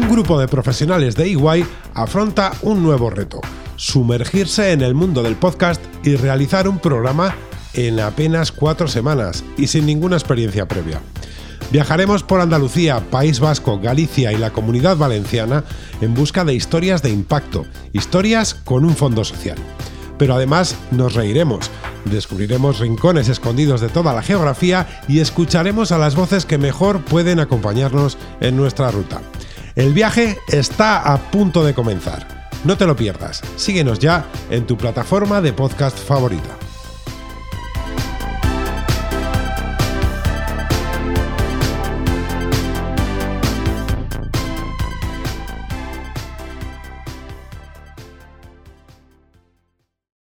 grupo de profesionales de EY afronta un nuevo reto, sumergirse en el mundo del podcast y realizar un programa en apenas cuatro semanas y sin ninguna experiencia previa. Viajaremos por Andalucía, País Vasco, Galicia y la Comunidad Valenciana en busca de historias de impacto, historias con un fondo social. Pero además nos reiremos, descubriremos rincones escondidos de toda la geografía y escucharemos a las voces que mejor pueden acompañarnos en nuestra ruta. El viaje está a punto de comenzar. No te lo pierdas. Síguenos ya en tu plataforma de podcast favorita.